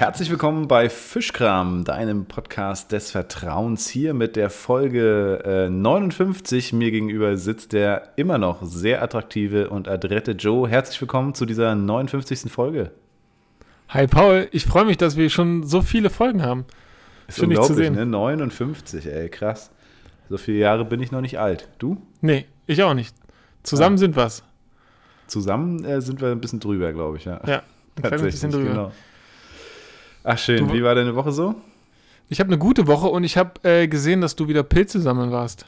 Herzlich willkommen bei Fischkram, deinem Podcast des Vertrauens. Hier mit der Folge äh, 59. Mir gegenüber sitzt der immer noch sehr attraktive und adrette Joe. Herzlich willkommen zu dieser 59. Folge. Hi Paul, ich freue mich, dass wir schon so viele Folgen haben. Ist Schön, unglaublich, zu sehen. ne? 59, ey, krass. So viele Jahre bin ich noch nicht alt. Du? Nee, ich auch nicht. Zusammen ah. sind was. Zusammen äh, sind wir ein bisschen drüber, glaube ich, ja. Ja, ein bisschen drüber. Genau. Ach schön, du, wie war deine Woche so? Ich habe eine gute Woche und ich habe äh, gesehen, dass du wieder Pilze sammeln warst.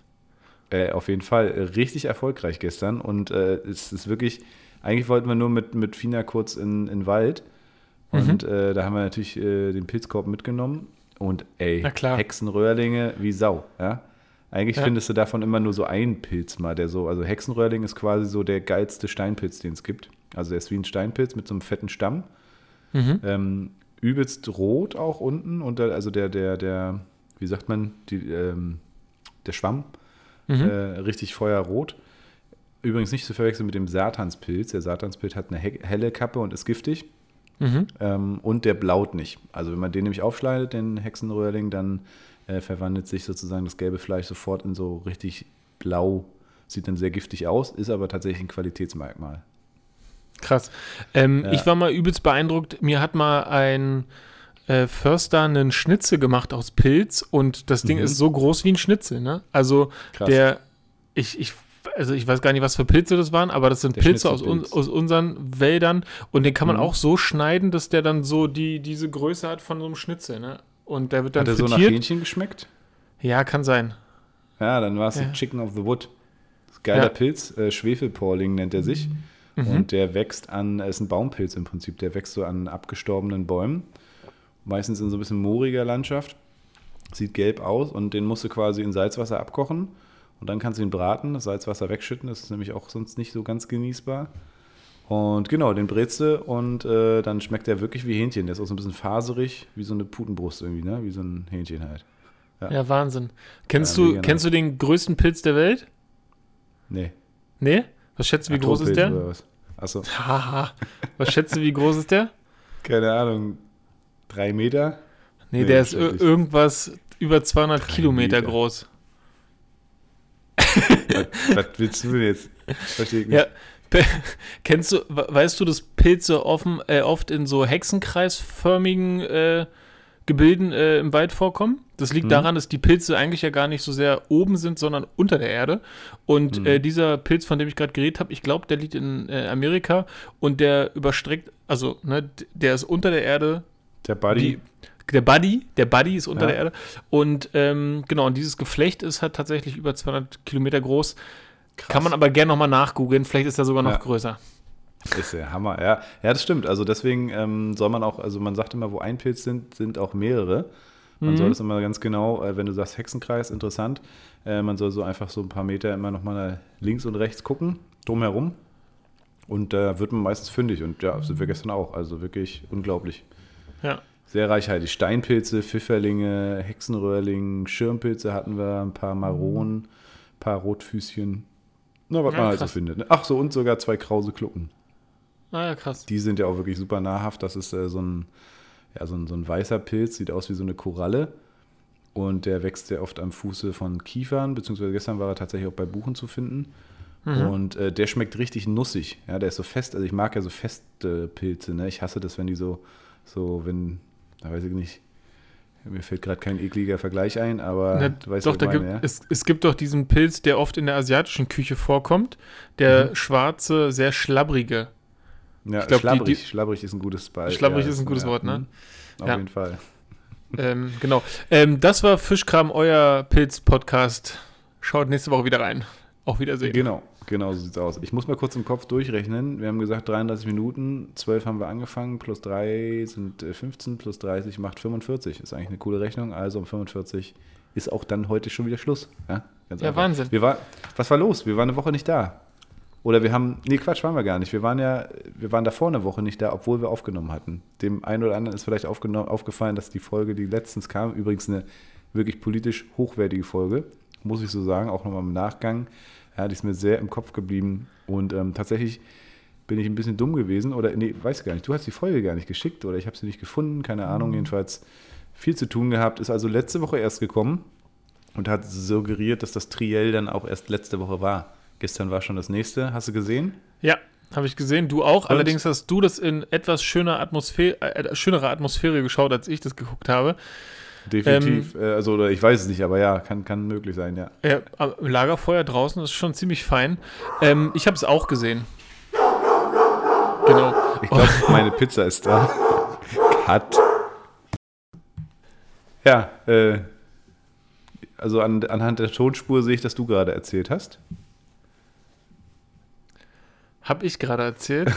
Äh, auf jeden Fall äh, richtig erfolgreich gestern und äh, es ist wirklich, eigentlich wollten wir nur mit, mit Fina kurz in, in den Wald und mhm. Da haben wir natürlich äh, den Pilzkorb mitgenommen und ey, Hexenröhrlinge wie Sau, ja. Eigentlich ja. findest du davon immer nur so einen Pilz mal, der so, also Hexenröhrling ist quasi so der geilste Steinpilz, den es gibt. Also der ist wie ein Steinpilz mit so einem fetten Stamm. Mhm. Ähm, übelst rot auch unten und der, also der, der, der, wie sagt man, die, ähm, der Schwamm, mhm. äh, richtig feuerrot. Übrigens nicht zu verwechseln mit dem Satanspilz. Der Satanspilz hat eine helle Kappe und ist giftig. Mhm. Ähm, und der blaut nicht. Also wenn man den nämlich aufschneidet, den Hexenröhrling, dann äh, verwandelt sich sozusagen das gelbe Fleisch sofort in so richtig blau. Sieht dann sehr giftig aus, ist aber tatsächlich ein Qualitätsmerkmal. Krass. Ähm, ja. Ich war mal übelst beeindruckt. Mir hat mal ein äh, Förster einen Schnitzel gemacht aus Pilz und das Ding mhm. ist so groß wie ein Schnitzel. Ne? Also Krass. der, ich, ich, also ich weiß gar nicht, was für Pilze das waren, aber das sind der Pilze aus, un, aus unseren Wäldern und den kann man mhm. auch so schneiden, dass der dann so die, diese Größe hat von so einem Schnitzel. Ne? Und der wird dann Hat der so nach Hähnchen geschmeckt? Ja, kann sein. Ja, dann war es ja. Chicken of the Wood. Geiler ja. Pilz, äh, Schwefelporling nennt er sich. Mhm. Mhm. Und der wächst an, ist ein Baumpilz im Prinzip, der wächst so an abgestorbenen Bäumen. Meistens in so ein bisschen mooriger Landschaft. Sieht gelb aus und den musst du quasi in Salzwasser abkochen. Und dann kannst du ihn braten, das Salzwasser wegschütten, das ist nämlich auch sonst nicht so ganz genießbar. Und genau, den brätst du und äh, dann schmeckt der wirklich wie Hähnchen. Der ist auch so ein bisschen faserig, wie so eine Putenbrust irgendwie, ne? Wie so ein Hähnchen halt. Ja, ja Wahnsinn. Kennst, ja, du, kennst du den größten Pilz der Welt? Nee. Nee? Was schätzt du, wie groß ist der? Achso. was schätzt du, wie groß ist der? Keine Ahnung. Drei Meter? Nee, nee der ist irgendwas über 200 Kilometer Meter. groß. was, was, willst du denn jetzt? Verstehe ich nicht. Ja, kennst du, weißt du, dass Pilze offen, äh, oft in so hexenkreisförmigen äh, Gebilden äh, im Wald vorkommen. Das liegt mhm. daran, dass die Pilze eigentlich ja gar nicht so sehr oben sind, sondern unter der Erde. Und mhm. äh, dieser Pilz, von dem ich gerade geredet habe, ich glaube, der liegt in äh, Amerika und der überstreckt, also ne, der ist unter der Erde. Der Buddy. Die, der Buddy, der Buddy ist unter ja. der Erde. Und ähm, genau, und dieses Geflecht ist halt tatsächlich über 200 Kilometer groß. Krass. Kann man aber gerne nochmal nachgoogeln, vielleicht ist er sogar noch ja. größer. Ist der Hammer, ja. Ja, das stimmt. Also deswegen ähm, soll man auch, also man sagt immer, wo ein Pilz sind, sind auch mehrere. Man mhm. soll das immer ganz genau, äh, wenn du sagst Hexenkreis, interessant, äh, man soll so einfach so ein paar Meter immer nochmal links und rechts gucken, drumherum. Und da äh, wird man meistens fündig. Und ja, sind wir gestern auch. Also wirklich unglaublich. Ja. Sehr reichhaltig. Steinpilze, Pfifferlinge, Hexenröhrling, Schirmpilze hatten wir, ein paar Maronen, ein paar Rotfüßchen. Na, was ja, man halt so findet. Ne? Ach so, und sogar zwei krause Klucken. Ah ja, krass. Die sind ja auch wirklich super nahrhaft. Das ist äh, so, ein, ja, so, ein, so ein weißer Pilz, sieht aus wie so eine Koralle. Und der wächst sehr oft am Fuße von Kiefern, beziehungsweise gestern war er tatsächlich auch bei Buchen zu finden. Mhm. Und äh, der schmeckt richtig nussig. Ja, der ist so fest. Also ich mag ja so feste Pilze. Ne? Ich hasse das, wenn die so, so, wenn, da weiß ich nicht, mir fällt gerade kein ekliger Vergleich ein, aber Na, du weißt, doch, da meine, gibt, ja? es, es gibt doch diesen Pilz, der oft in der asiatischen Küche vorkommt. Der mhm. schwarze, sehr schlabbrige. Ja, glaub, schlabbrig, die, die, schlabbrig ist ein gutes Beispiel. Schlabbrig ja, ist ein gutes ja, Wort, ne? Mhm. Auf jeden Fall. Ähm, genau. Ähm, das war Fischkram, euer Pilz-Podcast. Schaut nächste Woche wieder rein. Auf Wiedersehen. Genau, genau so sieht's aus. Ich muss mal kurz im Kopf durchrechnen. Wir haben gesagt 33 Minuten, 12 haben wir angefangen, plus 3 sind 15, äh, plus 30 macht 45. Ist eigentlich eine coole Rechnung. Also um 45 ist auch dann heute schon wieder Schluss. Ja, ja Wahnsinn. Wir war, was war los? Wir waren eine Woche nicht da. Oder wir haben, nee, Quatsch, waren wir gar nicht. Wir waren ja, wir waren davor eine Woche nicht da, obwohl wir aufgenommen hatten. Dem einen oder anderen ist vielleicht aufgefallen, dass die Folge, die letztens kam, übrigens eine wirklich politisch hochwertige Folge, muss ich so sagen, auch nochmal im Nachgang. Ja, die ist mir sehr im Kopf geblieben. Und ähm, tatsächlich bin ich ein bisschen dumm gewesen oder nee, weiß gar nicht. Du hast die Folge gar nicht geschickt oder ich habe sie nicht gefunden, keine Ahnung. Mhm. Jedenfalls viel zu tun gehabt. Ist also letzte Woche erst gekommen und hat suggeriert, dass das Triell dann auch erst letzte Woche war. Gestern war schon das nächste. Hast du gesehen? Ja, habe ich gesehen. Du auch. Und? Allerdings hast du das in etwas schöner Atmosphäre, äh, schönerer Atmosphäre geschaut, als ich das geguckt habe. Definitiv. Ähm, äh, also, oder ich weiß es nicht, aber ja, kann, kann möglich sein, ja. ja Lagerfeuer draußen ist schon ziemlich fein. Ähm, ich habe es auch gesehen. Genau. Ich glaube, meine Pizza ist da. Cut. Ja, äh, also an, anhand der Tonspur sehe ich, dass du gerade erzählt hast. Hab ich gerade erzählt?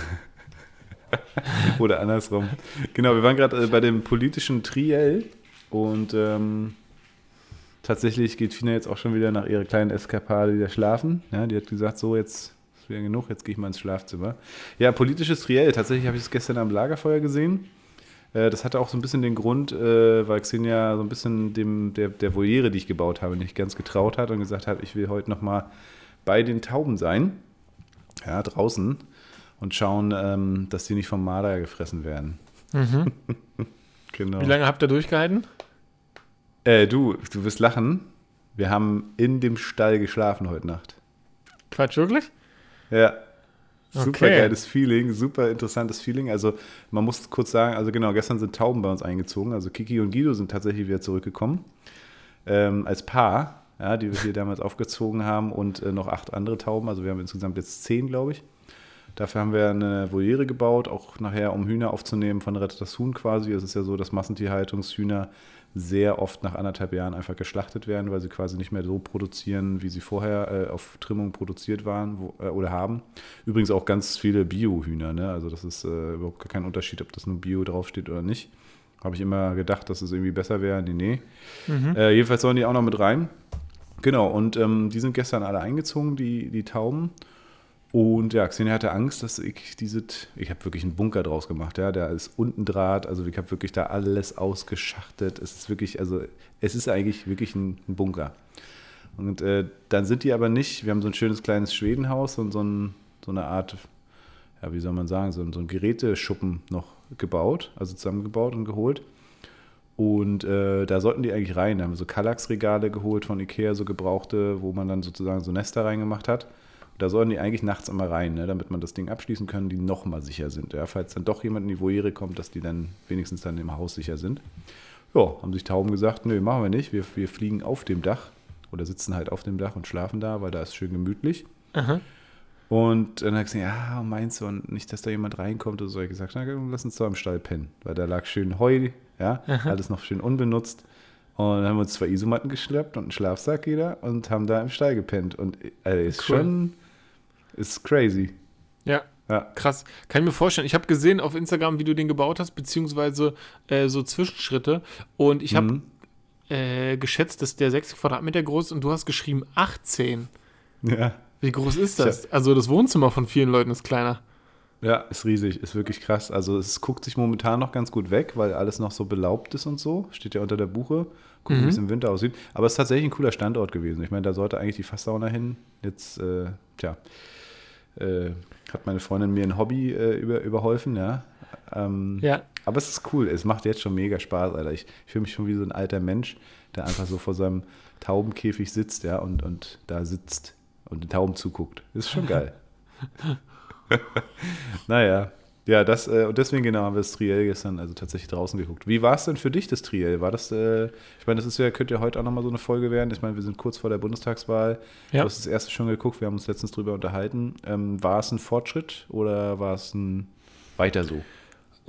Oder andersrum. Genau, wir waren gerade äh, bei dem politischen Triell und ähm, tatsächlich geht Fina jetzt auch schon wieder nach ihrer kleinen Eskapade wieder schlafen. Ja, die hat gesagt, so jetzt ist wieder genug, jetzt gehe ich mal ins Schlafzimmer. Ja, politisches Triell, tatsächlich habe ich es gestern am Lagerfeuer gesehen. Äh, das hatte auch so ein bisschen den Grund, äh, weil Xenia so ein bisschen dem, der, der Voliere, die ich gebaut habe, nicht ganz getraut hat und gesagt hat, ich will heute nochmal bei den Tauben sein, ja, draußen, und schauen, ähm, dass die nicht vom Marder gefressen werden. Mhm. genau. Wie lange habt ihr durchgehalten? Äh, du, du wirst lachen. Wir haben in dem Stall geschlafen heute Nacht. Quatsch, wirklich? Ja. Super okay. geiles Feeling, super interessantes Feeling. Also man muss kurz sagen, also genau, gestern sind Tauben bei uns eingezogen. Also Kiki und Guido sind tatsächlich wieder zurückgekommen. Ähm, als Paar, ja, die wir hier damals aufgezogen haben und äh, noch acht andere Tauben. Also wir haben insgesamt jetzt zehn, glaube ich. Dafür haben wir eine Voliere gebaut, auch nachher, um Hühner aufzunehmen von Rettet das Huhn quasi. Es ist ja so, dass Massentierhaltungshühner sehr oft nach anderthalb Jahren einfach geschlachtet werden, weil sie quasi nicht mehr so produzieren, wie sie vorher äh, auf Trimmung produziert waren wo, äh, oder haben. Übrigens auch ganz viele Bio-Hühner, ne? also das ist äh, überhaupt kein Unterschied, ob das nur Bio draufsteht oder nicht. Habe ich immer gedacht, dass es irgendwie besser wäre. Nee, nee. Mhm. Äh, jedenfalls sollen die auch noch mit rein. Genau, und ähm, die sind gestern alle eingezogen, die, die Tauben. Und ja, Xenia hatte Angst, dass ich diese, ich habe wirklich einen Bunker draus gemacht, ja, da ist unten Draht, also ich habe wirklich da alles ausgeschachtet. Es ist wirklich, also es ist eigentlich wirklich ein, ein Bunker. Und äh, dann sind die aber nicht, wir haben so ein schönes kleines Schwedenhaus und so, ein, so eine Art, ja, wie soll man sagen, so, so ein Geräteschuppen noch gebaut, also zusammengebaut und geholt. Und äh, da sollten die eigentlich rein. Da haben wir so Kallax-Regale geholt von Ikea, so gebrauchte, wo man dann sozusagen so Nester reingemacht hat. Da sollen die eigentlich nachts immer rein, ne, damit man das Ding abschließen kann, die nochmal sicher sind. Ja, falls dann doch jemand in die Voyere kommt, dass die dann wenigstens dann im Haus sicher sind. Ja, haben sich Tauben gesagt, nö, machen wir nicht. Wir, wir fliegen auf dem Dach oder sitzen halt auf dem Dach und schlafen da, weil da ist schön gemütlich. Aha. Und dann hat ich gesagt, ja, meinst du, und nicht, dass da jemand reinkommt oder so. Ich gesagt, na, lass uns doch im Stall pennen, weil da lag schön Heu, ja, Aha. alles noch schön unbenutzt. Und dann haben wir uns zwei Isomatten geschleppt und einen Schlafsack jeder und haben da im Stall gepennt. Und also, ist cool. schon ist crazy. Ja. Ja. Krass. Kann ich mir vorstellen. Ich habe gesehen auf Instagram, wie du den gebaut hast, beziehungsweise äh, so Zwischenschritte. Und ich habe mhm. äh, geschätzt, dass der 60 Quadratmeter groß ist und du hast geschrieben 18. Ja. Wie groß ist das? Also das Wohnzimmer von vielen Leuten ist kleiner. Ja, ist riesig, ist wirklich krass. Also es guckt sich momentan noch ganz gut weg, weil alles noch so belaubt ist und so. Steht ja unter der Buche. Gucken, mhm. wie es im Winter aussieht. Aber es ist tatsächlich ein cooler Standort gewesen. Ich meine, da sollte eigentlich die Fasssauna hin. Jetzt, äh, tja, äh, hat meine Freundin mir ein Hobby äh, über, überholfen, ja. Ähm, ja. Aber es ist cool, es macht jetzt schon mega Spaß, Alter. Ich, ich fühle mich schon wie so ein alter Mensch, der einfach so vor seinem Taubenkäfig sitzt, ja, und, und da sitzt und den Tauben zuguckt. Ist schon geil. naja, ja, das, äh, und deswegen genau haben wir das Triell gestern also tatsächlich draußen geguckt. Wie war es denn für dich, das Triell? War das, äh, ich meine, das ist ja, könnte ja heute auch nochmal so eine Folge werden. Ich meine, wir sind kurz vor der Bundestagswahl. Ja. Du hast das erste schon geguckt, wir haben uns letztens drüber unterhalten. Ähm, war es ein Fortschritt oder war es ein weiter so?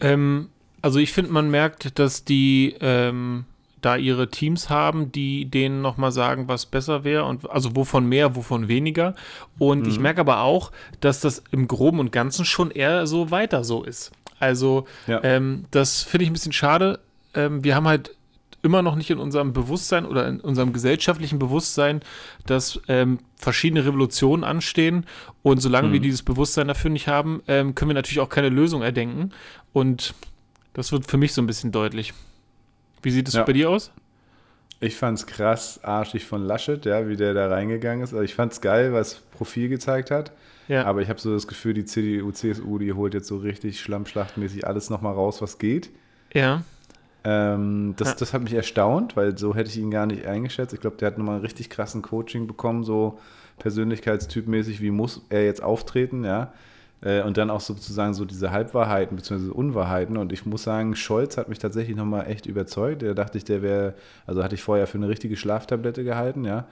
Ähm, also ich finde, man merkt, dass die ähm, da ihre Teams haben, die denen nochmal sagen, was besser wäre und also wovon mehr, wovon weniger. Und mhm. ich merke aber auch, dass das im Groben und Ganzen schon eher so weiter so ist. Also ja. ähm, das finde ich ein bisschen schade. Ähm, wir haben halt immer noch nicht in unserem Bewusstsein oder in unserem gesellschaftlichen Bewusstsein, dass ähm, verschiedene Revolutionen anstehen. Und solange mhm. wir dieses Bewusstsein dafür nicht haben, ähm, können wir natürlich auch keine Lösung erdenken. Und das wird für mich so ein bisschen deutlich. Wie sieht es ja. bei dir aus? Ich fand es krass arschig von Laschet, ja, wie der da reingegangen ist. Also ich fand es geil, was Profil gezeigt hat. Ja. Aber ich habe so das Gefühl, die CDU, CSU, die holt jetzt so richtig schlammschlachtmäßig alles nochmal raus, was geht. Ja. Ähm, das, ja. das hat mich erstaunt, weil so hätte ich ihn gar nicht eingeschätzt. Ich glaube, der hat nochmal einen richtig krassen Coaching bekommen, so persönlichkeitstypmäßig, wie muss er jetzt auftreten, ja. Äh, und dann auch sozusagen so diese Halbwahrheiten bzw. Unwahrheiten. Und ich muss sagen, Scholz hat mich tatsächlich nochmal echt überzeugt. Da dachte ich, der wäre, also hatte ich vorher für eine richtige Schlaftablette gehalten, ja.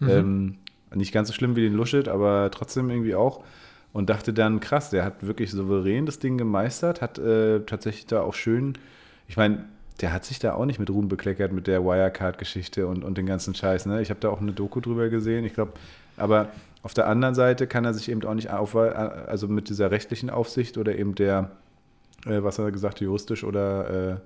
Mhm. Ähm, nicht ganz so schlimm wie den Luschet, aber trotzdem irgendwie auch. Und dachte dann, krass, der hat wirklich souverän das Ding gemeistert, hat äh, tatsächlich da auch schön, ich meine, der hat sich da auch nicht mit Ruhm bekleckert mit der Wirecard-Geschichte und, und den ganzen Scheiß. Ne? Ich habe da auch eine Doku drüber gesehen. Ich glaube, aber auf der anderen Seite kann er sich eben auch nicht auf, also mit dieser rechtlichen Aufsicht oder eben der, äh, was hat er gesagt, juristisch oder äh,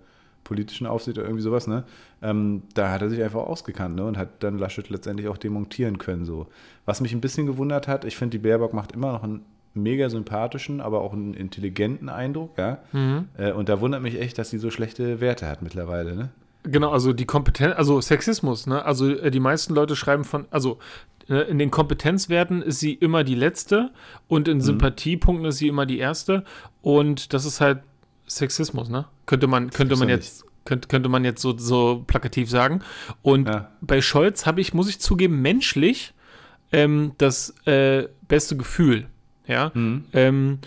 politischen Aufsicht oder irgendwie sowas, ne? Ähm, da hat er sich einfach ausgekannt ne? und hat dann Laschet letztendlich auch demontieren können. So. Was mich ein bisschen gewundert hat, ich finde, die Baerbock macht immer noch einen mega sympathischen, aber auch einen intelligenten Eindruck, ja. Mhm. Äh, und da wundert mich echt, dass sie so schlechte Werte hat mittlerweile, ne? Genau, also die Kompetenz, also Sexismus, ne? Also äh, die meisten Leute schreiben von, also äh, in den Kompetenzwerten ist sie immer die letzte und in mhm. Sympathiepunkten ist sie immer die erste. Und das ist halt Sexismus, ne? Könnte man, könnte man jetzt, könnte, könnte man jetzt so, so plakativ sagen. Und ja. bei Scholz habe ich, muss ich zugeben, menschlich ähm, das äh, beste Gefühl. Ja. Mhm. Ähm,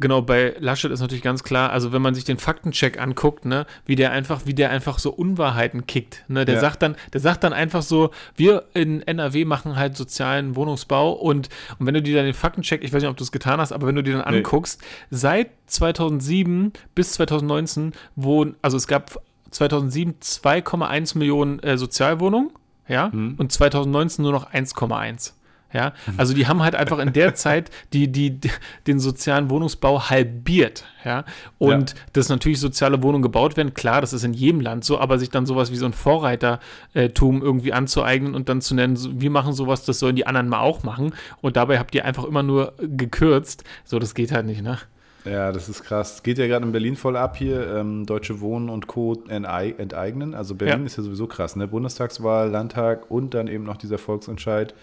Genau, bei Laschet ist natürlich ganz klar, also wenn man sich den Faktencheck anguckt, ne, wie der einfach, wie der einfach so Unwahrheiten kickt, ne, der ja. sagt dann, der sagt dann einfach so, wir in NRW machen halt sozialen Wohnungsbau und, und wenn du dir dann den Faktencheck, ich weiß nicht, ob du es getan hast, aber wenn du dir dann nee. anguckst, seit 2007 bis 2019 wurden, also es gab 2007 2,1 Millionen äh, Sozialwohnungen, ja, mhm. und 2019 nur noch 1,1. Ja, also die haben halt einfach in der Zeit die, die, den sozialen Wohnungsbau halbiert. Ja, und ja. dass natürlich soziale Wohnungen gebaut werden, klar, das ist in jedem Land so, aber sich dann sowas wie so ein Vorreitertum irgendwie anzueignen und dann zu nennen, wir machen sowas, das sollen die anderen mal auch machen. Und dabei habt ihr einfach immer nur gekürzt. So, das geht halt nicht, ne? Ja, das ist krass. Geht ja gerade in Berlin voll ab hier. Ähm, Deutsche Wohnen und Co. enteignen. Also Berlin ja. ist ja sowieso krass, ne? Bundestagswahl, Landtag und dann eben noch dieser Volksentscheid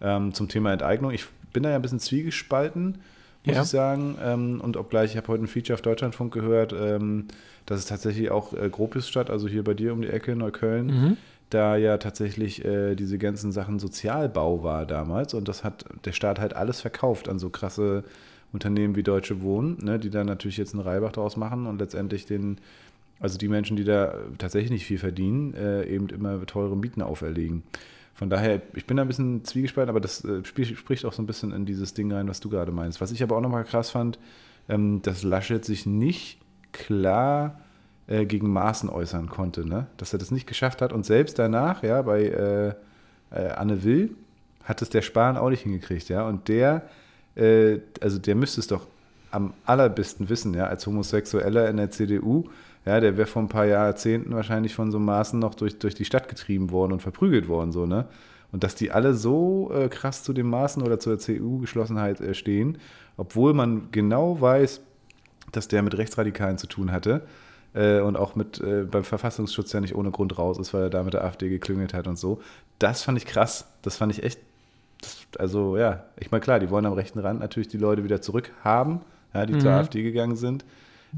ähm, zum Thema Enteignung. Ich bin da ja ein bisschen zwiegespalten, muss ja. ich sagen. Ähm, und obgleich, ich habe heute ein Feature auf Deutschlandfunk gehört, ähm, dass es tatsächlich auch äh, Gropiusstadt, also hier bei dir um die Ecke, Neukölln, mhm. da ja tatsächlich äh, diese ganzen Sachen Sozialbau war damals. Und das hat der Staat halt alles verkauft an so krasse Unternehmen wie Deutsche Wohnen, ne, die da natürlich jetzt einen Reibach draus machen und letztendlich den, also die Menschen, die da tatsächlich nicht viel verdienen, äh, eben immer teure Mieten auferlegen. Von daher, ich bin da ein bisschen zwiegespalten, aber das äh, spricht auch so ein bisschen in dieses Ding rein, was du gerade meinst. Was ich aber auch nochmal krass fand, ähm, dass Laschet sich nicht klar äh, gegen Maßen äußern konnte, ne? dass er das nicht geschafft hat. Und selbst danach, ja, bei äh, äh, Anne Will, hat es der Spahn auch nicht hingekriegt, ja. Und der, äh, also der müsste es doch am allerbesten wissen, ja, als Homosexueller in der CDU, ja, der wäre vor ein paar Jahrzehnten wahrscheinlich von so Maßen noch durch, durch die Stadt getrieben worden und verprügelt worden, so, ne? Und dass die alle so äh, krass zu den Maßen oder zur CDU-Geschlossenheit äh, stehen, obwohl man genau weiß, dass der mit Rechtsradikalen zu tun hatte äh, und auch mit äh, beim Verfassungsschutz ja nicht ohne Grund raus ist, weil er da mit der AfD geklüngelt hat und so. Das fand ich krass. Das fand ich echt. Das, also ja, ich meine, klar, die wollen am rechten Rand natürlich die Leute wieder zurückhaben, ja, die mhm. zur AfD gegangen sind.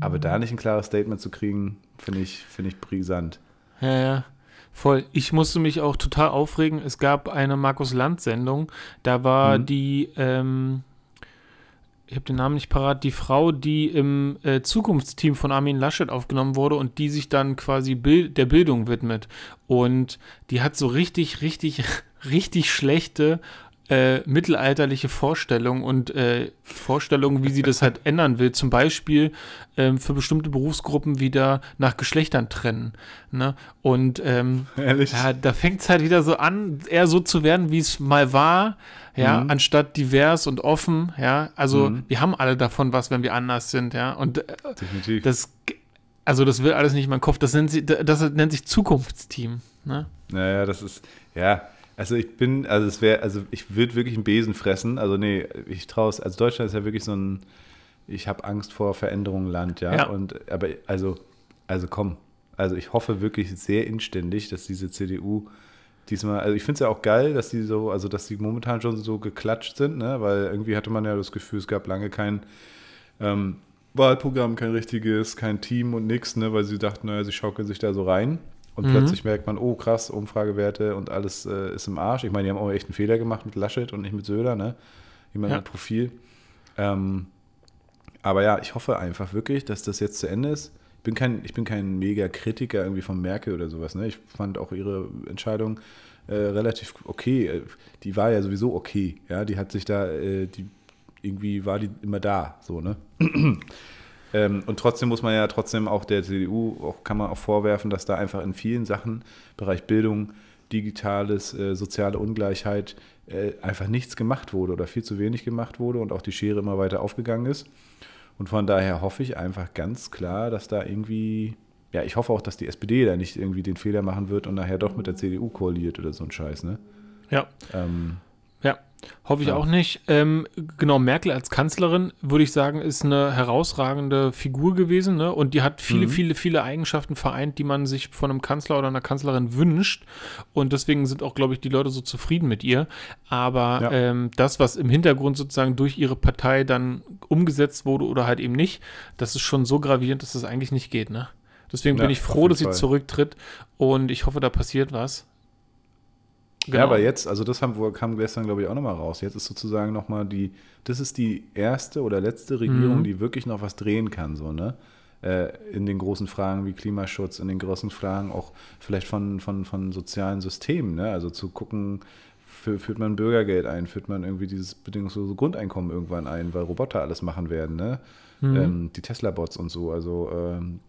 Aber da nicht ein klares Statement zu kriegen, finde ich, find ich brisant. Ja, ja. Voll. Ich musste mich auch total aufregen. Es gab eine Markus Land-Sendung. Da war mhm. die, ähm, ich habe den Namen nicht parat, die Frau, die im äh, Zukunftsteam von Armin Laschet aufgenommen wurde und die sich dann quasi Bild, der Bildung widmet. Und die hat so richtig, richtig, richtig schlechte äh, mittelalterliche Vorstellungen und äh, Vorstellungen, wie sie das halt ändern will. Zum Beispiel ähm, für bestimmte Berufsgruppen wieder nach Geschlechtern trennen. Ne? Und ähm, ja, da fängt es halt wieder so an, eher so zu werden, wie es mal war, ja, mhm. anstatt divers und offen, ja. Also mhm. wir haben alle davon was, wenn wir anders sind, ja. Und äh, Definitiv. das also das will alles nicht in meinen Kopf. Das nennt, sie, das nennt sich Zukunftsteam. Ne? Naja, das ist, ja, also ich bin, also es wäre, also ich würde wirklich einen Besen fressen. Also nee, ich traue es. Also Deutschland ist ja wirklich so ein, ich habe Angst vor Veränderungen Land, ja? ja. Und aber also, also komm, Also ich hoffe wirklich sehr inständig, dass diese CDU diesmal, also ich finde es ja auch geil, dass die so, also dass die momentan schon so geklatscht sind, ne? weil irgendwie hatte man ja das Gefühl, es gab lange kein ähm, Wahlprogramm, kein richtiges, kein Team und nichts, ne? weil sie dachten, naja, sie schaukeln sich da so rein. Und mhm. plötzlich merkt man, oh krass, Umfragewerte und alles äh, ist im Arsch. Ich meine, die haben auch echt einen Fehler gemacht mit Laschet und nicht mit Söder, ne? Jemand ja. mit Profil. Ähm, aber ja, ich hoffe einfach wirklich, dass das jetzt zu Ende ist. Ich bin kein, ich bin kein mega Kritiker irgendwie von Merkel oder sowas. Ne? Ich fand auch ihre Entscheidung äh, relativ okay. Die war ja sowieso okay. Ja, die hat sich da, äh, die irgendwie war die immer da, so ne. ähm, und trotzdem muss man ja trotzdem auch der CDU auch kann man auch vorwerfen, dass da einfach in vielen Sachen Bereich Bildung, digitales, äh, soziale Ungleichheit äh, einfach nichts gemacht wurde oder viel zu wenig gemacht wurde und auch die Schere immer weiter aufgegangen ist. Und von daher hoffe ich einfach ganz klar, dass da irgendwie, ja, ich hoffe auch, dass die SPD da nicht irgendwie den Fehler machen wird und nachher doch mit der CDU koaliert oder so ein Scheiß, ne? Ja. Ähm, ja, hoffe ich ja. auch nicht. Ähm, genau, Merkel als Kanzlerin, würde ich sagen, ist eine herausragende Figur gewesen. Ne? Und die hat viele, mhm. viele, viele Eigenschaften vereint, die man sich von einem Kanzler oder einer Kanzlerin wünscht. Und deswegen sind auch, glaube ich, die Leute so zufrieden mit ihr. Aber ja. ähm, das, was im Hintergrund sozusagen durch ihre Partei dann umgesetzt wurde oder halt eben nicht, das ist schon so gravierend, dass das eigentlich nicht geht. Ne? Deswegen ja, bin ich froh, dass sie zurücktritt und ich hoffe, da passiert was. Genau. Ja, aber jetzt, also das haben, kam gestern, glaube ich, auch nochmal raus. Jetzt ist sozusagen nochmal die, das ist die erste oder letzte Regierung, mhm. die wirklich noch was drehen kann, so, ne? Äh, in den großen Fragen wie Klimaschutz, in den großen Fragen auch vielleicht von, von, von sozialen Systemen, ne? Also zu gucken, führt man Bürgergeld ein, führt man irgendwie dieses bedingungslose Grundeinkommen irgendwann ein, weil Roboter alles machen werden, ne? Mhm. Ähm, die Tesla-Bots und so. Also ähm,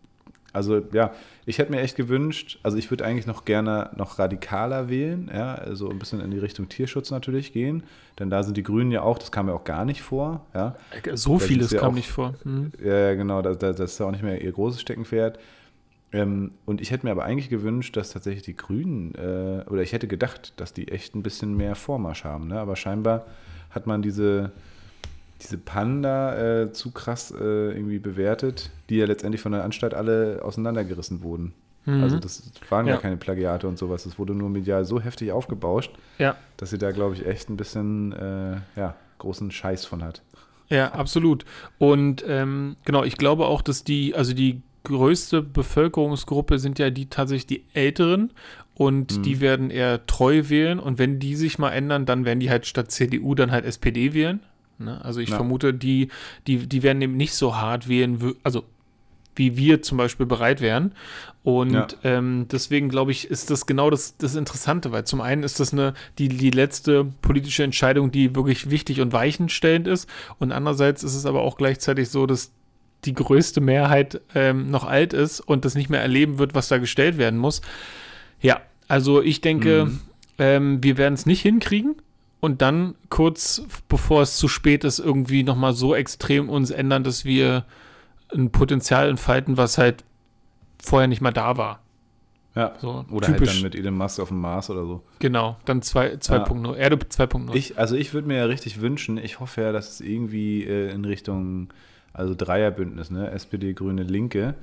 also ja, ich hätte mir echt gewünscht, also ich würde eigentlich noch gerne noch radikaler wählen, ja, also ein bisschen in die Richtung Tierschutz natürlich gehen, denn da sind die Grünen ja auch, das kam ja auch gar nicht vor, ja. So das vieles ja kam auch, nicht vor. Mhm. Ja, genau, das, das, ist ja auch nicht mehr ihr großes Steckenpferd. Ähm, und ich hätte mir aber eigentlich gewünscht, dass tatsächlich die Grünen, äh, oder ich hätte gedacht, dass die echt ein bisschen mehr Vormarsch haben, ne? aber scheinbar hat man diese diese Panda äh, zu krass äh, irgendwie bewertet, die ja letztendlich von der Anstalt alle auseinandergerissen wurden. Mhm. Also das waren ja. ja. keine Plagiate und sowas. Das wurde nur medial so heftig aufgebauscht, ja. dass sie da, glaube ich, echt ein bisschen äh, ja, großen Scheiß von hat. Ja, absolut. Und ähm, genau, ich glaube auch, dass die, also die größte Bevölkerungsgruppe sind ja die tatsächlich die Älteren und mhm. die werden eher treu wählen und wenn die sich mal ändern, dann werden die halt statt CDU dann halt SPD wählen. Ne? Also ich ja. vermute, die, die, die werden eben nicht so hart wählen, also wie wir zum Beispiel bereit wären. Und ja. ähm, deswegen glaube ich, ist das genau das, das Interessante, weil zum einen ist das eine, die, die letzte politische Entscheidung, die wirklich wichtig und weichenstellend ist. Und andererseits ist es aber auch gleichzeitig so, dass die größte Mehrheit ähm, noch alt ist und das nicht mehr erleben wird, was da gestellt werden muss. Ja, also ich denke, mhm. ähm, wir werden es nicht hinkriegen und dann kurz bevor es zu spät ist, irgendwie nochmal so extrem uns ändern, dass wir ein Potenzial entfalten, was halt vorher nicht mal da war. Ja, so, oder typisch. halt dann mit Elon Musk auf dem Mars oder so. Genau, dann 2.0, ja. Erde 2.0. Ich, also ich würde mir ja richtig wünschen, ich hoffe ja, dass es irgendwie äh, in Richtung, also Dreierbündnis, ne, SPD, Grüne, Linke,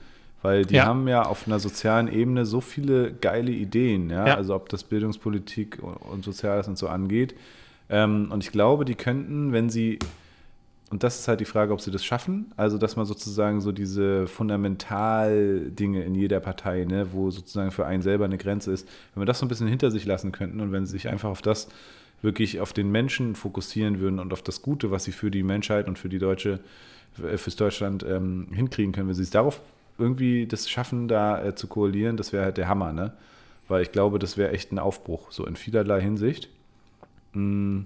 weil die ja. haben ja auf einer sozialen Ebene so viele geile Ideen, ja, ja. also ob das Bildungspolitik und, und Soziales und so angeht, ähm, und ich glaube, die könnten, wenn sie, und das ist halt die Frage, ob sie das schaffen, also dass man sozusagen so diese Fundamentaldinge in jeder Partei, ne, wo sozusagen für einen selber eine Grenze ist, wenn wir das so ein bisschen hinter sich lassen könnten und wenn sie sich einfach auf das wirklich auf den Menschen fokussieren würden und auf das Gute, was sie für die Menschheit und für die deutsche, äh, fürs Deutschland ähm, hinkriegen können, wenn sie es darauf irgendwie das schaffen, da äh, zu koalieren, das wäre halt der Hammer, ne? Weil ich glaube, das wäre echt ein Aufbruch, so in vielerlei Hinsicht. Mm.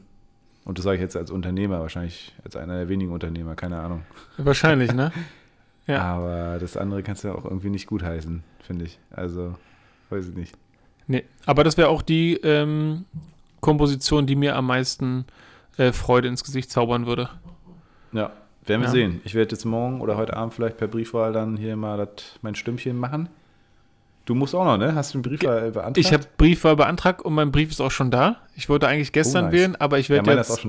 Und das sage ich jetzt als Unternehmer, wahrscheinlich als einer der wenigen Unternehmer, keine Ahnung. Wahrscheinlich, ne? Ja. Aber das andere kannst du ja auch irgendwie nicht gutheißen, finde ich. Also, weiß ich nicht. Nee, aber das wäre auch die ähm, Komposition, die mir am meisten äh, Freude ins Gesicht zaubern würde. Ja, werden wir ja. sehen. Ich werde jetzt morgen oder heute Abend vielleicht per Briefwahl dann hier mal dat, mein Stimmchen machen. Du musst auch noch, ne? Hast du einen Briefwahl beantragt? Ich habe Briefwahl beantragt und mein Brief ist auch schon da. Ich wollte eigentlich gestern oh, nice. wählen, aber ich werde ja, jetzt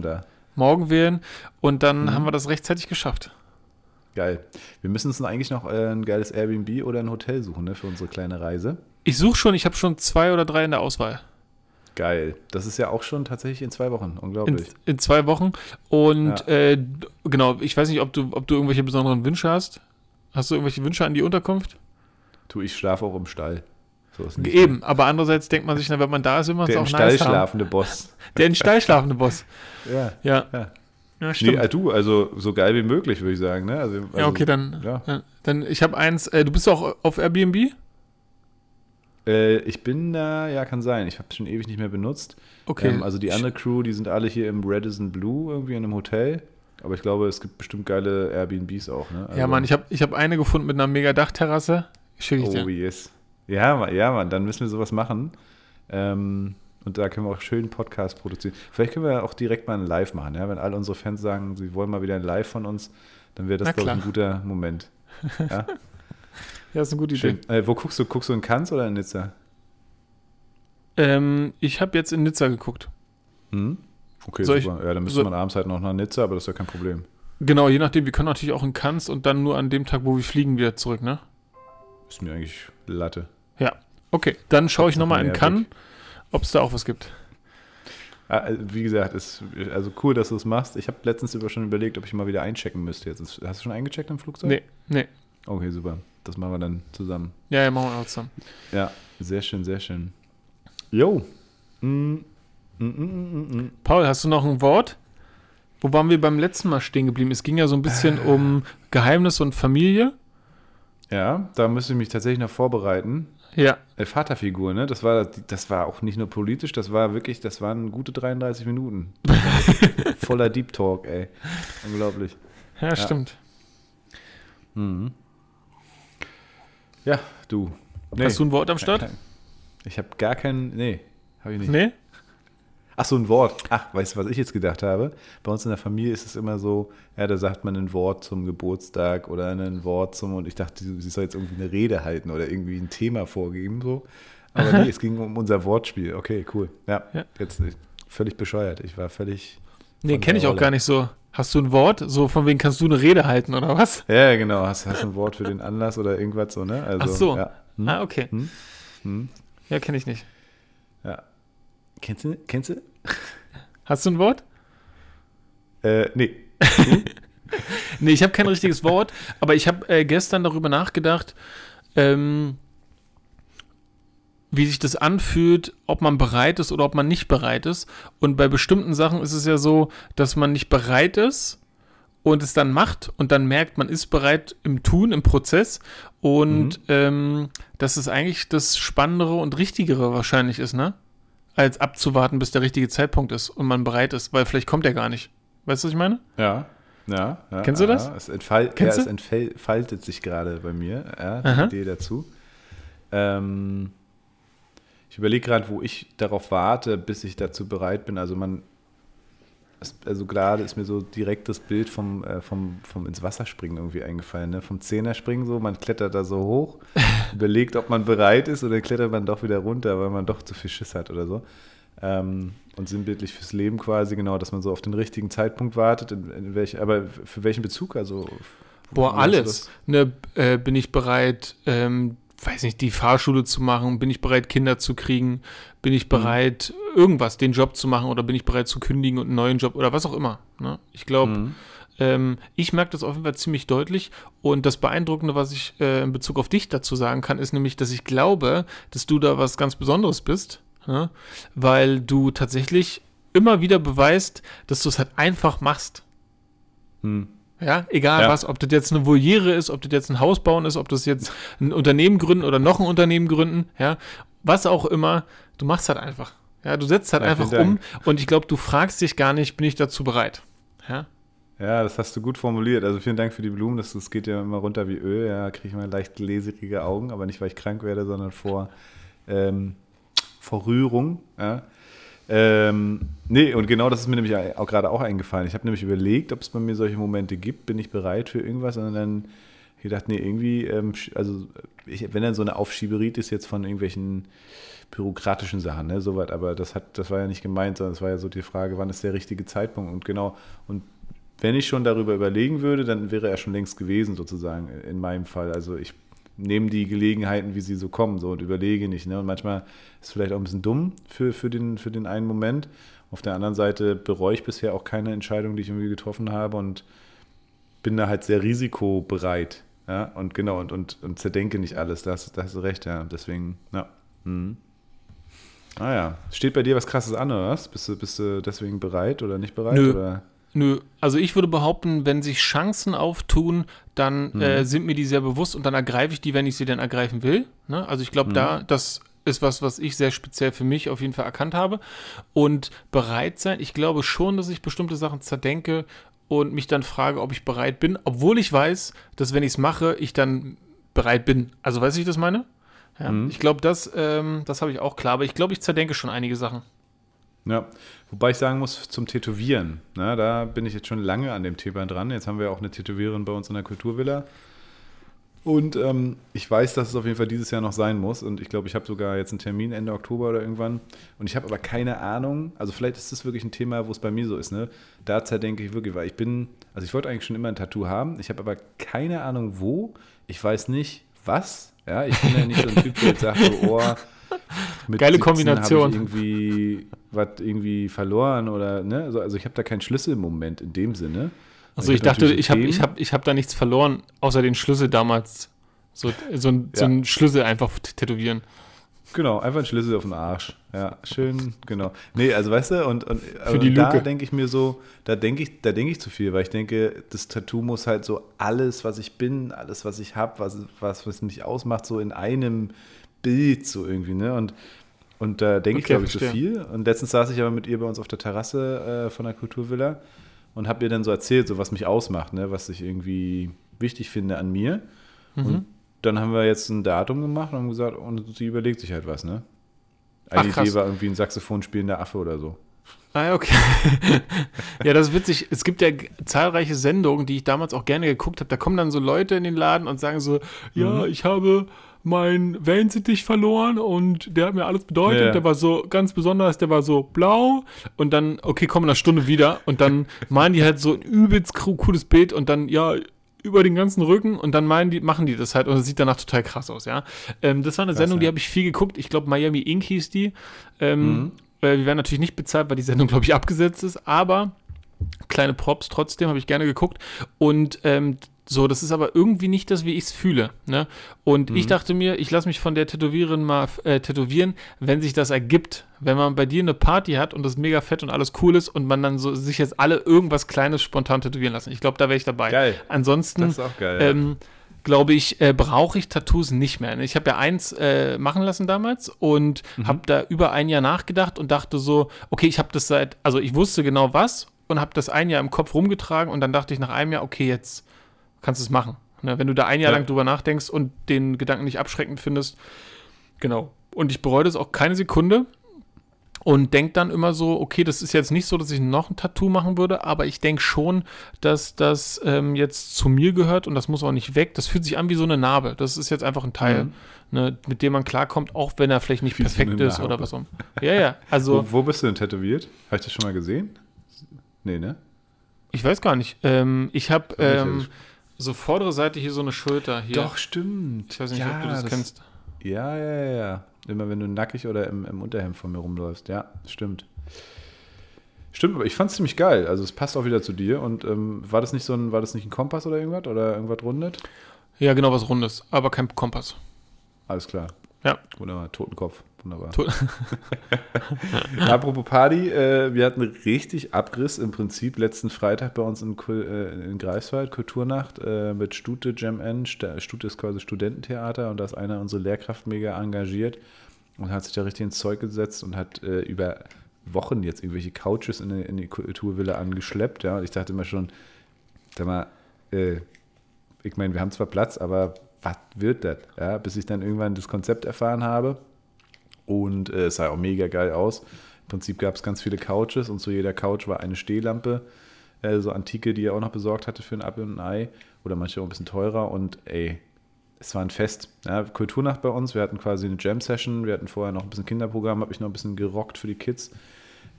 morgen wählen und dann mhm. haben wir das rechtzeitig geschafft. Geil. Wir müssen uns eigentlich noch äh, ein geiles Airbnb oder ein Hotel suchen, ne, für unsere kleine Reise. Ich suche schon, ich habe schon zwei oder drei in der Auswahl. Geil. Das ist ja auch schon tatsächlich in zwei Wochen. Unglaublich. In, in zwei Wochen. Und ja. äh, genau, ich weiß nicht, ob du, ob du irgendwelche besonderen Wünsche hast. Hast du irgendwelche Wünsche an die Unterkunft? Du, ich schlafe auch im Stall. So Eben, aber andererseits denkt man sich, na, wenn man da ist, will man es auch nice Stall schlafende Boss. Der im Stall schlafende Boss. Ja. Ja. ja. Ja, stimmt. Nee, du, also so geil wie möglich, würde ich sagen. Ne? Also, also, ja, okay, dann. Ja. dann ich habe eins. Äh, du bist auch auf Airbnb? Äh, ich bin da, ja, kann sein. Ich habe es schon ewig nicht mehr benutzt. Okay. Ähm, also die andere Crew, die sind alle hier im Redison Blue irgendwie in einem Hotel. Aber ich glaube, es gibt bestimmt geile Airbnbs auch. Ne? Also, ja, Mann, ich habe ich hab eine gefunden mit einer mega Dachterrasse. Schicke ich dir. Oh, yes. Ja, ja, Mann, dann müssen wir sowas machen. Ähm, und da können wir auch schön Podcast produzieren. Vielleicht können wir auch direkt mal ein Live machen. Ja? Wenn alle unsere Fans sagen, sie wollen mal wieder ein Live von uns, dann wäre das, glaube ich, ein guter Moment. Ja, ja ist eine gute schön. Idee. Äh, wo guckst du? Guckst du in Cannes oder in Nizza? Ähm, ich habe jetzt in Nizza geguckt. Hm? Okay, soll super. Ich, ja, dann müsste man abends halt noch nach Nizza, aber das ist ja kein Problem. Genau, je nachdem, wir können natürlich auch in Cannes und dann nur an dem Tag, wo wir fliegen, wieder zurück, ne? Ist mir eigentlich Latte. Ja, okay. Dann schaue ich nochmal in Cannes ob es da auch was gibt. Ah, also, wie gesagt, ist also cool, dass du es machst. Ich habe letztens über schon überlegt, ob ich mal wieder einchecken müsste. Jetzt hast du schon eingecheckt im Flugzeug? Nee, nee. Okay, super. Das machen wir dann zusammen. Ja, ja, machen wir auch zusammen. Ja, sehr schön, sehr schön. Jo. Mm, mm, mm, Paul, hast du noch ein Wort? Wo waren wir beim letzten Mal stehen geblieben? Es ging ja so ein bisschen um Geheimnis und Familie. Ja, da müsste ich mich tatsächlich noch vorbereiten. Ja. Äh, Vaterfigur, ne? Das war, das war auch nicht nur politisch, das war wirklich, das waren gute 33 Minuten. Voller Deep Talk, ey. Unglaublich. Ja, ja. stimmt. Mhm. Ja, du. Nee. Hast du ein Wort am Start? Ich habe gar keinen. Nee, habe ich nicht. Nee? Ach so, ein Wort. Ach, weißt du, was ich jetzt gedacht habe? Bei uns in der Familie ist es immer so, ja, da sagt man ein Wort zum Geburtstag oder ein Wort zum, und ich dachte, sie soll jetzt irgendwie eine Rede halten oder irgendwie ein Thema vorgeben, so. Aber nee, es ging um unser Wortspiel. Okay, cool. Ja, ja. jetzt äh, völlig bescheuert. Ich war völlig. Nee, kenne ich auch gar nicht so. Hast du ein Wort? So von wegen kannst du eine Rede halten oder was? Ja, genau. Hast, du ein Wort für den Anlass oder irgendwas so, ne? Also, Ach so. Ja. Hm? Ah, okay. Hm? Hm? Ja, kenne ich nicht. Ja. Kennst du? Kennst du? Hast du ein Wort? Äh, nee. nee, ich habe kein richtiges Wort, aber ich habe äh, gestern darüber nachgedacht, ähm, wie sich das anfühlt, ob man bereit ist oder ob man nicht bereit ist. Und bei bestimmten Sachen ist es ja so, dass man nicht bereit ist und es dann macht und dann merkt, man ist bereit im Tun, im Prozess und mhm. ähm, dass es eigentlich das Spannendere und Richtigere wahrscheinlich ist, ne? Als abzuwarten, bis der richtige Zeitpunkt ist und man bereit ist, weil vielleicht kommt er gar nicht. Weißt du, was ich meine? Ja. Ja, ja, Kennst du das? Ja, es, entfall ja, es entfaltet sich gerade bei mir, ja, die Aha. Idee dazu. Ähm, ich überlege gerade, wo ich darauf warte, bis ich dazu bereit bin. Also man also gerade ist mir so direkt das Bild vom, äh, vom, vom ins Wasser springen irgendwie eingefallen, ne? Vom Zehnerspringen so, man klettert da so hoch, überlegt, ob man bereit ist oder klettert man doch wieder runter, weil man doch zu viel Schiss hat oder so. Ähm, und sinnbildlich fürs Leben quasi, genau, dass man so auf den richtigen Zeitpunkt wartet, in, in welch, aber für welchen Bezug? Also Boah, alles. Ne, äh, bin ich bereit, ähm, weiß nicht, die Fahrschule zu machen? Bin ich bereit, Kinder zu kriegen? Bin ich mhm. bereit, mhm. irgendwas, den Job zu machen oder bin ich bereit zu kündigen und einen neuen Job oder was auch immer? Ne? Ich glaube, mhm. ähm, ich merke das auf jeden Fall ziemlich deutlich und das Beeindruckende, was ich äh, in Bezug auf dich dazu sagen kann, ist nämlich, dass ich glaube, dass du da was ganz Besonderes bist, ja? weil du tatsächlich immer wieder beweist, dass du es halt einfach machst. Mhm. Ja, egal ja. was, ob das jetzt eine Voliere ist, ob das jetzt ein Haus bauen ist, ob das jetzt ein Unternehmen gründen oder noch ein Unternehmen gründen, ja, was auch immer, du machst halt einfach. Ja, du setzt halt ja, einfach um und ich glaube, du fragst dich gar nicht, bin ich dazu bereit? Ja. Ja, das hast du gut formuliert. Also vielen Dank für die Blumen. Das, das geht ja immer runter wie Öl. Ja, kriege ich mal leicht gläserige Augen, aber nicht, weil ich krank werde, sondern vor, ähm, vor Rührung. Ja. Ähm, nee, und genau das ist mir nämlich auch gerade auch eingefallen. Ich habe nämlich überlegt, ob es bei mir solche Momente gibt, bin ich bereit für irgendwas und dann gedacht, nee, irgendwie, ähm, also ich, wenn dann so eine Aufschieberitis jetzt von irgendwelchen bürokratischen Sachen, ne, soweit, aber das hat, das war ja nicht gemeint, sondern es war ja so die Frage, wann ist der richtige Zeitpunkt und genau, und wenn ich schon darüber überlegen würde, dann wäre er schon längst gewesen, sozusagen, in meinem Fall. Also ich nehme die Gelegenheiten, wie sie so kommen, so und überlege nicht. Ne? Und manchmal ist es vielleicht auch ein bisschen dumm für, für, den, für den einen Moment. Auf der anderen Seite bereue ich bisher auch keine Entscheidung, die ich irgendwie getroffen habe und bin da halt sehr risikobereit. Ja, und genau, und, und, und zerdenke nicht alles. Da hast, da hast du recht, ja. Deswegen, ja. Mhm. Ah ja. Steht bei dir was krasses an, oder was? Bist du, bist du deswegen bereit oder nicht bereit? Nö. Oder? Nö, also ich würde behaupten, wenn sich Chancen auftun, dann mhm. äh, sind mir die sehr bewusst und dann ergreife ich die, wenn ich sie denn ergreifen will. Ne? Also ich glaube, mhm. da, das ist was, was ich sehr speziell für mich auf jeden Fall erkannt habe. Und bereit sein, ich glaube schon, dass ich bestimmte Sachen zerdenke und mich dann frage, ob ich bereit bin, obwohl ich weiß, dass wenn ich es mache, ich dann bereit bin. Also weißt du, wie ich das meine? Ja, mhm. Ich glaube, das, ähm, das habe ich auch klar, aber ich glaube, ich zerdenke schon einige Sachen. Ja, wobei ich sagen muss, zum Tätowieren, na, da bin ich jetzt schon lange an dem Thema dran. Jetzt haben wir auch eine Tätowiererin bei uns in der Kulturvilla. Und ähm, ich weiß, dass es auf jeden Fall dieses Jahr noch sein muss. Und ich glaube, ich habe sogar jetzt einen Termin Ende Oktober oder irgendwann. Und ich habe aber keine Ahnung. Also vielleicht ist das wirklich ein Thema, wo es bei mir so ist. Ne? Da denke ich wirklich, weil ich bin, also ich wollte eigentlich schon immer ein Tattoo haben. Ich habe aber keine Ahnung wo. Ich weiß nicht was. Ja, ich bin ja nicht so ein Typ, der jetzt sagt, so, oh, mit Geile Kombination. Ich irgendwie was irgendwie verloren oder ne? Also, also ich habe da keinen Schlüsselmoment in dem Sinne. Also ich, ich dachte, ich habe ich hab, ich hab da nichts verloren, außer den Schlüssel damals. So, so, ein, ja. so einen Schlüssel einfach tätowieren. Genau, einfach ein Schlüssel auf den Arsch. Ja, schön, genau. Nee, also weißt du, und, und Für die da denke ich mir so, da denke ich, da denke ich zu viel, weil ich denke, das Tattoo muss halt so alles, was ich bin, alles, was ich habe, was, was, was mich ausmacht, so in einem Bild so irgendwie, ne? Und, und da denke okay, ich, glaube ich, zu viel. Und letztens saß ich aber mit ihr bei uns auf der Terrasse äh, von der Kulturvilla und habe ihr dann so erzählt, so was mich ausmacht, ne? was ich irgendwie wichtig finde an mir. Mhm. Und dann haben wir jetzt ein Datum gemacht und haben gesagt, und sie überlegt sich halt was, ne? Eine Ach, Idee war irgendwie ein Saxophon spielender Affe oder so. Ah, okay. ja, das ist witzig. Es gibt ja zahlreiche Sendungen, die ich damals auch gerne geguckt habe. Da kommen dann so Leute in den Laden und sagen so, ja, mhm. ich habe mein Wellensittich verloren und der hat mir alles bedeutet. Ja. Der war so ganz besonders, der war so blau und dann, okay, komm in einer Stunde wieder und dann malen die halt so ein übelst cooles Bild und dann, ja, über den ganzen Rücken und dann meinen die, machen die das halt und es sieht danach total krass aus, ja. Ähm, das war eine krass, Sendung, ja. die habe ich viel geguckt. Ich glaube, Miami Inc. hieß die. Ähm, mhm. äh, wir werden natürlich nicht bezahlt, weil die Sendung, glaube ich, abgesetzt ist, aber kleine Props trotzdem, habe ich gerne geguckt. Und ähm, so, das ist aber irgendwie nicht das, wie ich es fühle. Ne? Und mhm. ich dachte mir, ich lasse mich von der Tätowiererin mal äh, tätowieren, wenn sich das ergibt. Wenn man bei dir eine Party hat und das mega fett und alles cool ist und man dann so sich jetzt alle irgendwas Kleines spontan tätowieren lassen. Ich glaube, da wäre ich dabei. Geil. Ansonsten. Geil. Ähm, glaube ich, äh, brauche ich Tattoos nicht mehr. Ich habe ja eins äh, machen lassen damals und mhm. habe da über ein Jahr nachgedacht und dachte so, okay, ich habe das seit, also ich wusste genau was und habe das ein Jahr im Kopf rumgetragen und dann dachte ich nach einem Jahr, okay, jetzt kannst du es machen. Ne? Wenn du da ein Jahr ja. lang drüber nachdenkst und den Gedanken nicht abschreckend findest. Genau. Und ich bereue das auch keine Sekunde und denke dann immer so, okay, das ist jetzt nicht so, dass ich noch ein Tattoo machen würde, aber ich denke schon, dass das ähm, jetzt zu mir gehört und das muss auch nicht weg. Das fühlt sich an wie so eine Narbe. Das ist jetzt einfach ein Teil, mhm. ne, mit dem man klarkommt, auch wenn er vielleicht nicht wie perfekt so ist oder was auch. Ja, ja. Also, wo, wo bist du denn tätowiert? Habe ich das schon mal gesehen? Nee, ne? Ich weiß gar nicht. Ähm, ich habe ähm, so vordere Seite hier so eine Schulter. Hier. Doch, stimmt. Ich weiß nicht, ja, ob du das, das, kennst. Ja, ja, ja. Immer wenn du nackig oder im, im Unterhemd von mir rumläufst. Ja, stimmt. Stimmt, aber ich fand es ziemlich geil. Also es passt auch wieder zu dir. Und ähm, war das nicht so ein, war das nicht ein Kompass oder irgendwas? Oder irgendwas rundet? Ja, genau, was Rundes, aber kein Kompass. Alles klar. Ja. Wunderbar, Totenkopf. Wunderbar. Apropos Party, äh, wir hatten richtig Abriss im Prinzip letzten Freitag bei uns in, äh, in Greifswald, Kulturnacht äh, mit Stute Jam N. Stute ist quasi Studententheater und da ist einer unsere Lehrkraft mega engagiert und hat sich da richtig ins Zeug gesetzt und hat äh, über Wochen jetzt irgendwelche Couches in die, in die Kulturvilla angeschleppt. Ja, und ich dachte immer schon, sag mal, äh, ich meine, wir haben zwar Platz, aber was wird das? Ja, bis ich dann irgendwann das Konzept erfahren habe. Und äh, es sah auch mega geil aus. Im Prinzip gab es ganz viele Couches und zu jeder Couch war eine Stehlampe, äh, so antike, die er auch noch besorgt hatte für ein Apfel und ein Ei. Oder manche auch ein bisschen teurer. Und ey, es war ein Fest. Ja, Kulturnacht bei uns. Wir hatten quasi eine Jam-Session. Wir hatten vorher noch ein bisschen Kinderprogramm, habe ich noch ein bisschen gerockt für die Kids.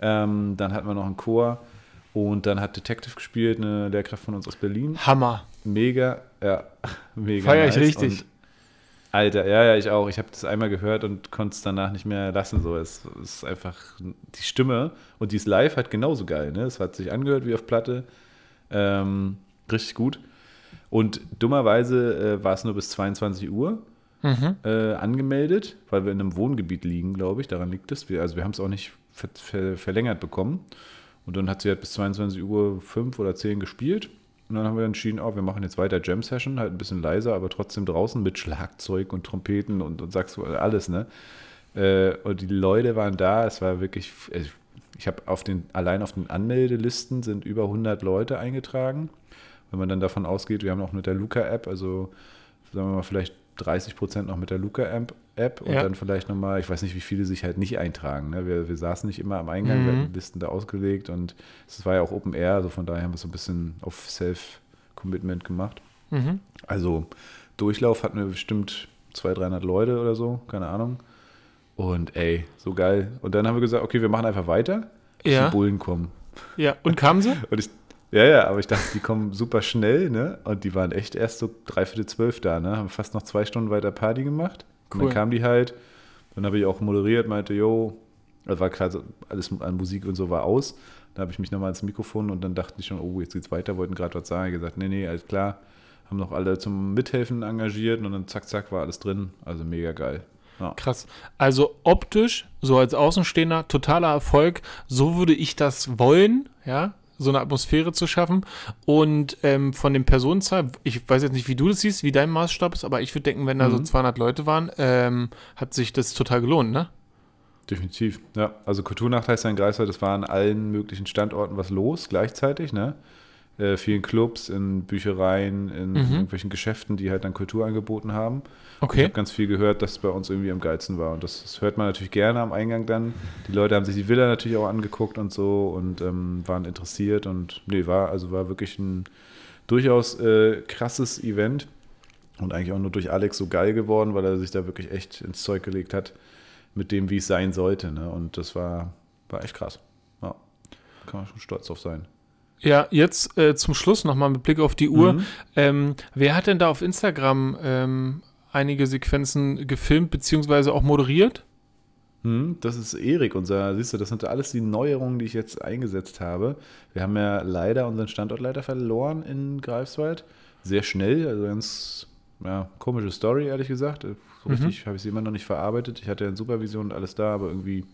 Ähm, dann hatten wir noch einen Chor. Und dann hat Detective gespielt, eine Lehrkraft von uns aus Berlin. Hammer. Mega, ja, mega. Feier nice. ich richtig. Und, Alter, ja, ja, ich auch. Ich habe das einmal gehört und konnte es danach nicht mehr lassen. So, es, es, ist einfach die Stimme und die ist live halt genauso geil. Ne? Es hat sich angehört wie auf Platte. Ähm, richtig gut. Und dummerweise äh, war es nur bis 22 Uhr mhm. äh, angemeldet, weil wir in einem Wohngebiet liegen, glaube ich. Daran liegt es. Wir, also wir haben es auch nicht ver ver verlängert bekommen. Und dann hat sie halt bis 22 Uhr 5 oder 10 gespielt. Und dann haben wir entschieden, oh, wir machen jetzt weiter Jam Session, halt ein bisschen leiser, aber trotzdem draußen mit Schlagzeug und Trompeten und, und du alles, ne? Äh, und die Leute waren da, es war wirklich, ich habe auf den, allein auf den Anmeldelisten sind über 100 Leute eingetragen. Wenn man dann davon ausgeht, wir haben auch mit der Luca-App, also sagen wir mal vielleicht 30 Prozent noch mit der Luca-App App und ja. dann vielleicht nochmal, ich weiß nicht, wie viele sich halt nicht eintragen. Ne? Wir, wir saßen nicht immer am Eingang, mhm. wir hatten Listen da ausgelegt und es war ja auch Open Air, also von daher haben wir so ein bisschen auf Self-Commitment gemacht. Mhm. Also Durchlauf hatten wir bestimmt 200, 300 Leute oder so, keine Ahnung. Und ey, so geil. Und dann haben wir gesagt, okay, wir machen einfach weiter, bis ja. die Bullen kommen. Ja, und kamen sie? und ich, ja, ja, aber ich dachte, die kommen super schnell, ne? Und die waren echt erst so dreiviertel zwölf da, ne? Haben fast noch zwei Stunden weiter Party gemacht. Cool. Und dann kam die halt. Dann habe ich auch moderiert, meinte, yo, das war klar, alles an Musik und so war aus. Dann habe ich mich nochmal ins Mikrofon und dann dachte ich schon, oh, jetzt geht's weiter, wollten gerade was sagen. Ich gesagt, nee, nee, alles klar. Haben noch alle zum Mithelfen engagiert und dann zack, zack, war alles drin. Also mega geil. Ja. Krass. Also optisch, so als Außenstehender, totaler Erfolg. So würde ich das wollen, ja so eine Atmosphäre zu schaffen. Und ähm, von den Personenzahl, ich weiß jetzt nicht, wie du das siehst, wie dein Maßstab ist, aber ich würde denken, wenn da mhm. so 200 Leute waren, ähm, hat sich das total gelohnt, ne? Definitiv, ja. Also Kulturnacht heißt ja in Greifswald, das war an allen möglichen Standorten was los gleichzeitig, ne? Äh, vielen Clubs, in Büchereien, in mhm. irgendwelchen Geschäften, die halt dann Kultur angeboten haben. Okay. Ich habe ganz viel gehört, dass es bei uns irgendwie am geilsten war. Und das, das, hört man natürlich gerne am Eingang dann. Die Leute haben sich die Villa natürlich auch angeguckt und so und ähm, waren interessiert. Und nee, war, also war wirklich ein durchaus äh, krasses Event. Und eigentlich auch nur durch Alex so geil geworden, weil er sich da wirklich echt ins Zeug gelegt hat mit dem, wie es sein sollte. Ne? Und das war, war echt krass. Ja, kann man schon stolz auf sein. Ja, jetzt äh, zum Schluss nochmal mit Blick auf die Uhr. Mhm. Ähm, wer hat denn da auf Instagram ähm, einige Sequenzen gefilmt beziehungsweise auch moderiert? Hm, das ist Erik, unser, siehst du, das sind alles die Neuerungen, die ich jetzt eingesetzt habe. Wir haben ja leider unseren Standortleiter verloren in Greifswald. Sehr schnell, also ganz ja, komische Story, ehrlich gesagt. So mhm. richtig habe ich sie immer noch nicht verarbeitet. Ich hatte ja eine Supervision und alles da, aber irgendwie,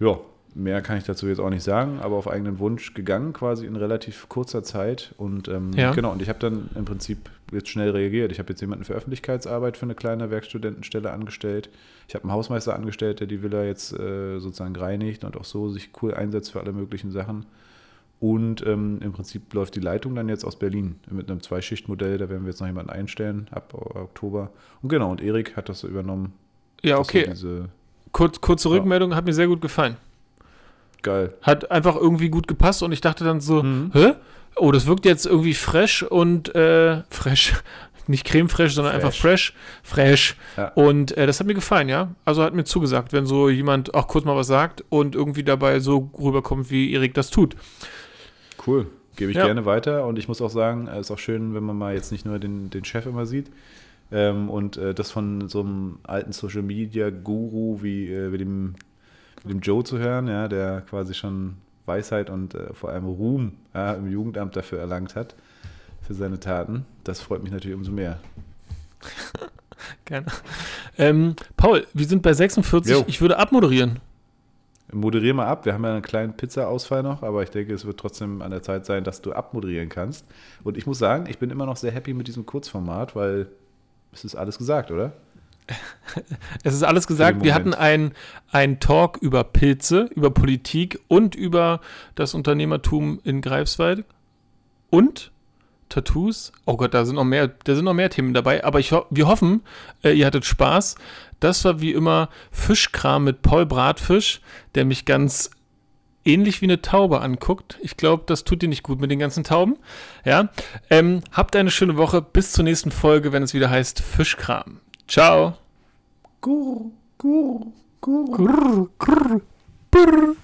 ja, mehr kann ich dazu jetzt auch nicht sagen, aber auf eigenen Wunsch gegangen, quasi in relativ kurzer Zeit. Und ähm, ja. genau, und ich habe dann im Prinzip jetzt schnell reagiert. Ich habe jetzt jemanden für Öffentlichkeitsarbeit für eine kleine Werkstudentenstelle angestellt. Ich habe einen Hausmeister angestellt, der die Villa jetzt äh, sozusagen reinigt und auch so sich cool einsetzt für alle möglichen Sachen. Und ähm, im Prinzip läuft die Leitung dann jetzt aus Berlin mit einem Zweischichtmodell. Da werden wir jetzt noch jemanden einstellen ab Oktober. Und genau, und Erik hat das so übernommen. Ja, okay. Kurz, kurze Rückmeldung, ja. hat mir sehr gut gefallen. Geil. Hat einfach irgendwie gut gepasst und ich dachte dann so, mhm. hä? Oh, das wirkt jetzt irgendwie fresh und äh, fresh. Nicht creme fresh, sondern fresh. einfach fresh. Fresh. Ja. Und äh, das hat mir gefallen, ja. Also hat mir zugesagt, wenn so jemand auch kurz mal was sagt und irgendwie dabei so rüberkommt, wie Erik das tut. Cool. Gebe ich ja. gerne weiter. Und ich muss auch sagen, es ist auch schön, wenn man mal jetzt nicht nur den, den Chef immer sieht, ähm, und äh, das von so einem alten Social Media Guru wie, äh, wie dem dem Joe zu hören, ja, der quasi schon Weisheit und äh, vor allem Ruhm ja, im Jugendamt dafür erlangt hat, für seine Taten. Das freut mich natürlich umso mehr. Gerne. Ähm, Paul, wir sind bei 46. Jo. Ich würde abmoderieren. Moderier mal ab. Wir haben ja einen kleinen Pizza-Ausfall noch, aber ich denke, es wird trotzdem an der Zeit sein, dass du abmoderieren kannst. Und ich muss sagen, ich bin immer noch sehr happy mit diesem Kurzformat, weil es ist alles gesagt, oder? es ist alles gesagt. Wir hatten einen Talk über Pilze, über Politik und über das Unternehmertum in Greifswald und Tattoos. Oh Gott, da sind noch mehr, da sind noch mehr Themen dabei. Aber ich, wir hoffen, äh, ihr hattet Spaß. Das war wie immer Fischkram mit Paul Bratfisch, der mich ganz ähnlich wie eine Taube anguckt. Ich glaube, das tut dir nicht gut mit den ganzen Tauben. Ja. Ähm, habt eine schöne Woche. Bis zur nächsten Folge, wenn es wieder heißt Fischkram. Ciao. Curro, curro, curro. Curro, curro, curro.